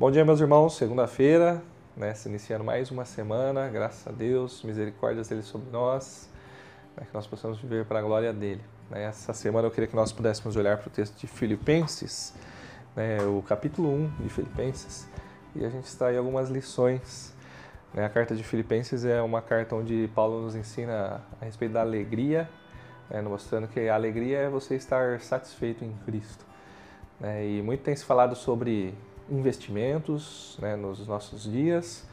Bom dia, meus irmãos. Segunda-feira, né, se iniciando mais uma semana, graças a Deus, misericórdias dele sobre nós, né, que nós possamos viver para a glória dele. Né. Essa semana eu queria que nós pudéssemos olhar para o texto de Filipenses, né, o capítulo 1 de Filipenses, e a gente extrair algumas lições. Né. A carta de Filipenses é uma carta onde Paulo nos ensina a respeito da alegria, né, mostrando que a alegria é você estar satisfeito em Cristo. Né, e muito tem se falado sobre investimentos né, nos nossos dias.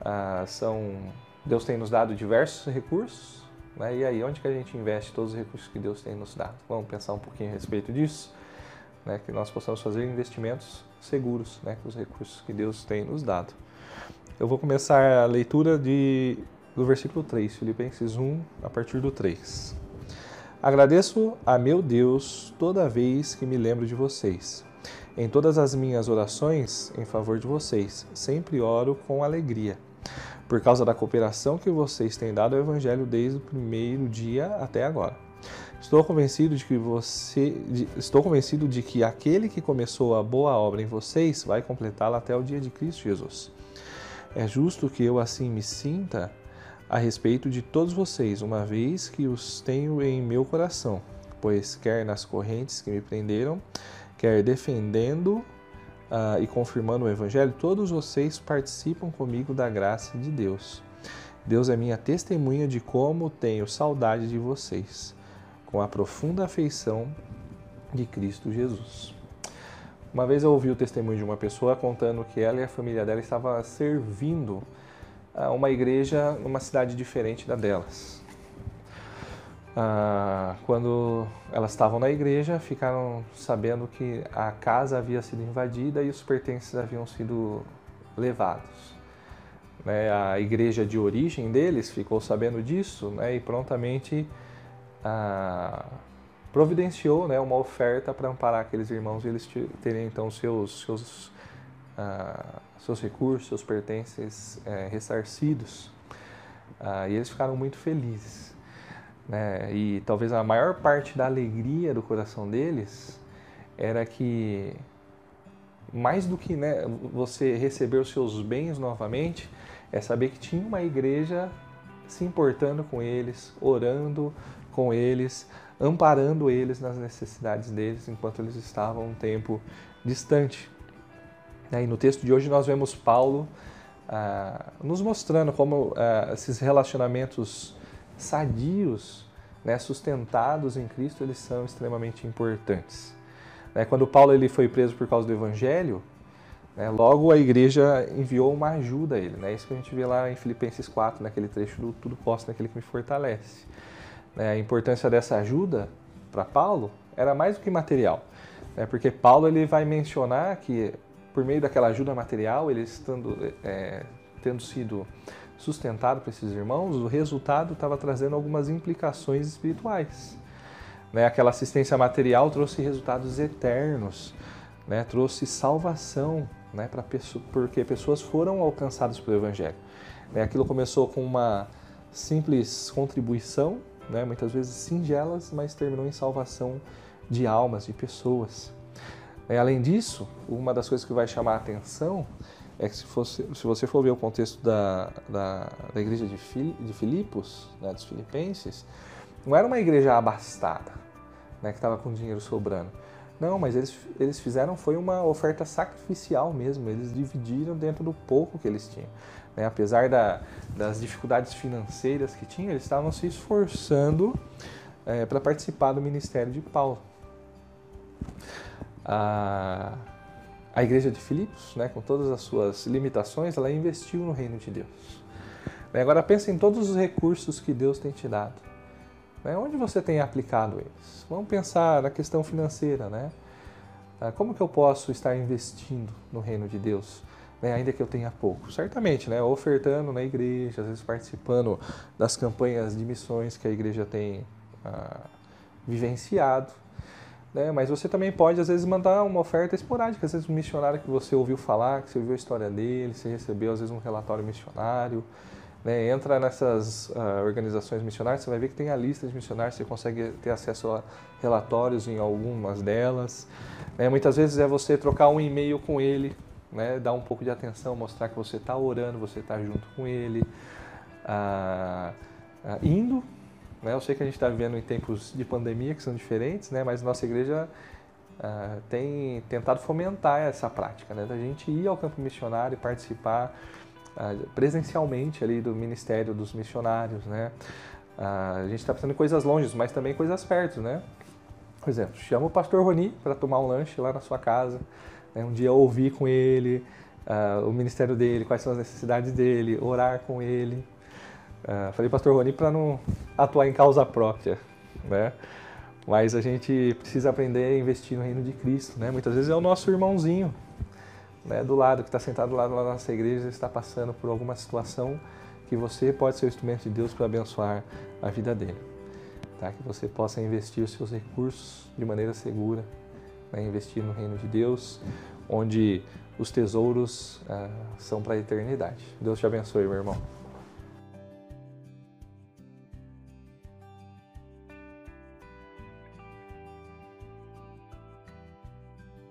Ah, são, Deus tem nos dado diversos recursos. Né, e aí, onde que a gente investe todos os recursos que Deus tem nos dado? Vamos pensar um pouquinho a respeito disso? Né, que nós possamos fazer investimentos seguros né, com os recursos que Deus tem nos dado. Eu vou começar a leitura de, do versículo 3, Filipenses 1, a partir do 3. Agradeço a meu Deus toda vez que me lembro de vocês em todas as minhas orações em favor de vocês, sempre oro com alegria, por causa da cooperação que vocês têm dado ao Evangelho desde o primeiro dia até agora. Estou convencido de que você, de, estou convencido de que aquele que começou a boa obra em vocês vai completá-la até o dia de Cristo Jesus. É justo que eu assim me sinta a respeito de todos vocês, uma vez que os tenho em meu coração, pois quer nas correntes que me prenderam, quer defendendo uh, e confirmando o Evangelho, todos vocês participam comigo da graça de Deus. Deus é minha testemunha de como tenho saudade de vocês, com a profunda afeição de Cristo Jesus. Uma vez eu ouvi o testemunho de uma pessoa contando que ela e a família dela estavam servindo a uma igreja numa cidade diferente da delas. Ah, quando elas estavam na igreja, ficaram sabendo que a casa havia sido invadida e os pertences haviam sido levados. Né, a igreja de origem deles ficou sabendo disso né, e prontamente ah, providenciou né, uma oferta para amparar aqueles irmãos e eles terem então seus, seus, ah, seus recursos, seus pertences eh, ressarcidos. Ah, e eles ficaram muito felizes. Né? E talvez a maior parte da alegria do coração deles era que, mais do que né, você receber os seus bens novamente, é saber que tinha uma igreja se importando com eles, orando com eles, amparando eles nas necessidades deles enquanto eles estavam um tempo distante. E no texto de hoje nós vemos Paulo ah, nos mostrando como ah, esses relacionamentos sadios, né, sustentados em Cristo, eles são extremamente importantes. Né, quando Paulo ele foi preso por causa do Evangelho, né, logo a igreja enviou uma ajuda a ele. Né, isso que a gente vê lá em Filipenses 4, naquele trecho do Tudo Posso naquele que me fortalece. Né, a importância dessa ajuda para Paulo era mais do que material, né, porque Paulo ele vai mencionar que por meio daquela ajuda material, ele estando, é, tendo sido sustentado para esses irmãos, o resultado estava trazendo algumas implicações espirituais. Né? Aquela assistência material trouxe resultados eternos, né? trouxe salvação, né? pessoa, porque pessoas foram alcançadas pelo Evangelho. Né? Aquilo começou com uma simples contribuição, né? muitas vezes singelas, mas terminou em salvação de almas, de pessoas. Além disso, uma das coisas que vai chamar a atenção é que se, fosse, se você for ver o contexto da, da, da igreja de, Fil, de Filipos, né, dos filipenses, não era uma igreja abastada, né, que estava com dinheiro sobrando. Não, mas eles, eles fizeram foi uma oferta sacrificial mesmo, eles dividiram dentro do pouco que eles tinham. Né? Apesar da, das dificuldades financeiras que tinham, eles estavam se esforçando é, para participar do ministério de Paulo. Ah, a igreja de Filipos, né, com todas as suas limitações, ela investiu no reino de Deus. Agora pense em todos os recursos que Deus tem te dado. Né? Onde você tem aplicado eles? Vamos pensar na questão financeira, né? Ah, como que eu posso estar investindo no reino de Deus, né? ainda que eu tenha pouco? Certamente, né? Ofertando na igreja, às vezes participando das campanhas de missões que a igreja tem ah, vivenciado. Né? Mas você também pode, às vezes, mandar uma oferta esporádica. Às vezes, um missionário que você ouviu falar, que você ouviu a história dele, você recebeu, às vezes, um relatório missionário. Né? Entra nessas uh, organizações missionárias, você vai ver que tem a lista de missionários, você consegue ter acesso a relatórios em algumas delas. Né? Muitas vezes é você trocar um e-mail com ele né? Dar um pouco de atenção, mostrar que você está orando, você está junto com ele, ah, ah, indo. Né? Eu sei que a gente está vivendo em tempos de pandemia que são diferentes, né? Mas nossa igreja ah, tem tentado fomentar essa prática, né? Da gente ir ao campo missionário e participar ah, presencialmente ali do ministério dos missionários, né? Ah, a gente está pensando em coisas longe, mas também coisas perto, né? Por exemplo, chama o pastor Roni para tomar um lanche lá na sua casa, né? um dia ouvir com ele uh, o ministério dele, quais são as necessidades dele, orar com ele. Uh, falei pastor Roni para não atuar em causa própria, né? Mas a gente precisa aprender a investir no reino de Cristo, né? Muitas vezes é o nosso irmãozinho, né, do lado, que está sentado do lado da nossa igreja, está passando por alguma situação que você pode ser o instrumento de Deus para abençoar a vida dele tá? que você possa investir os seus recursos de maneira segura, né? investir no reino de Deus, onde os tesouros uh, são para a eternidade. Deus te abençoe, meu irmão.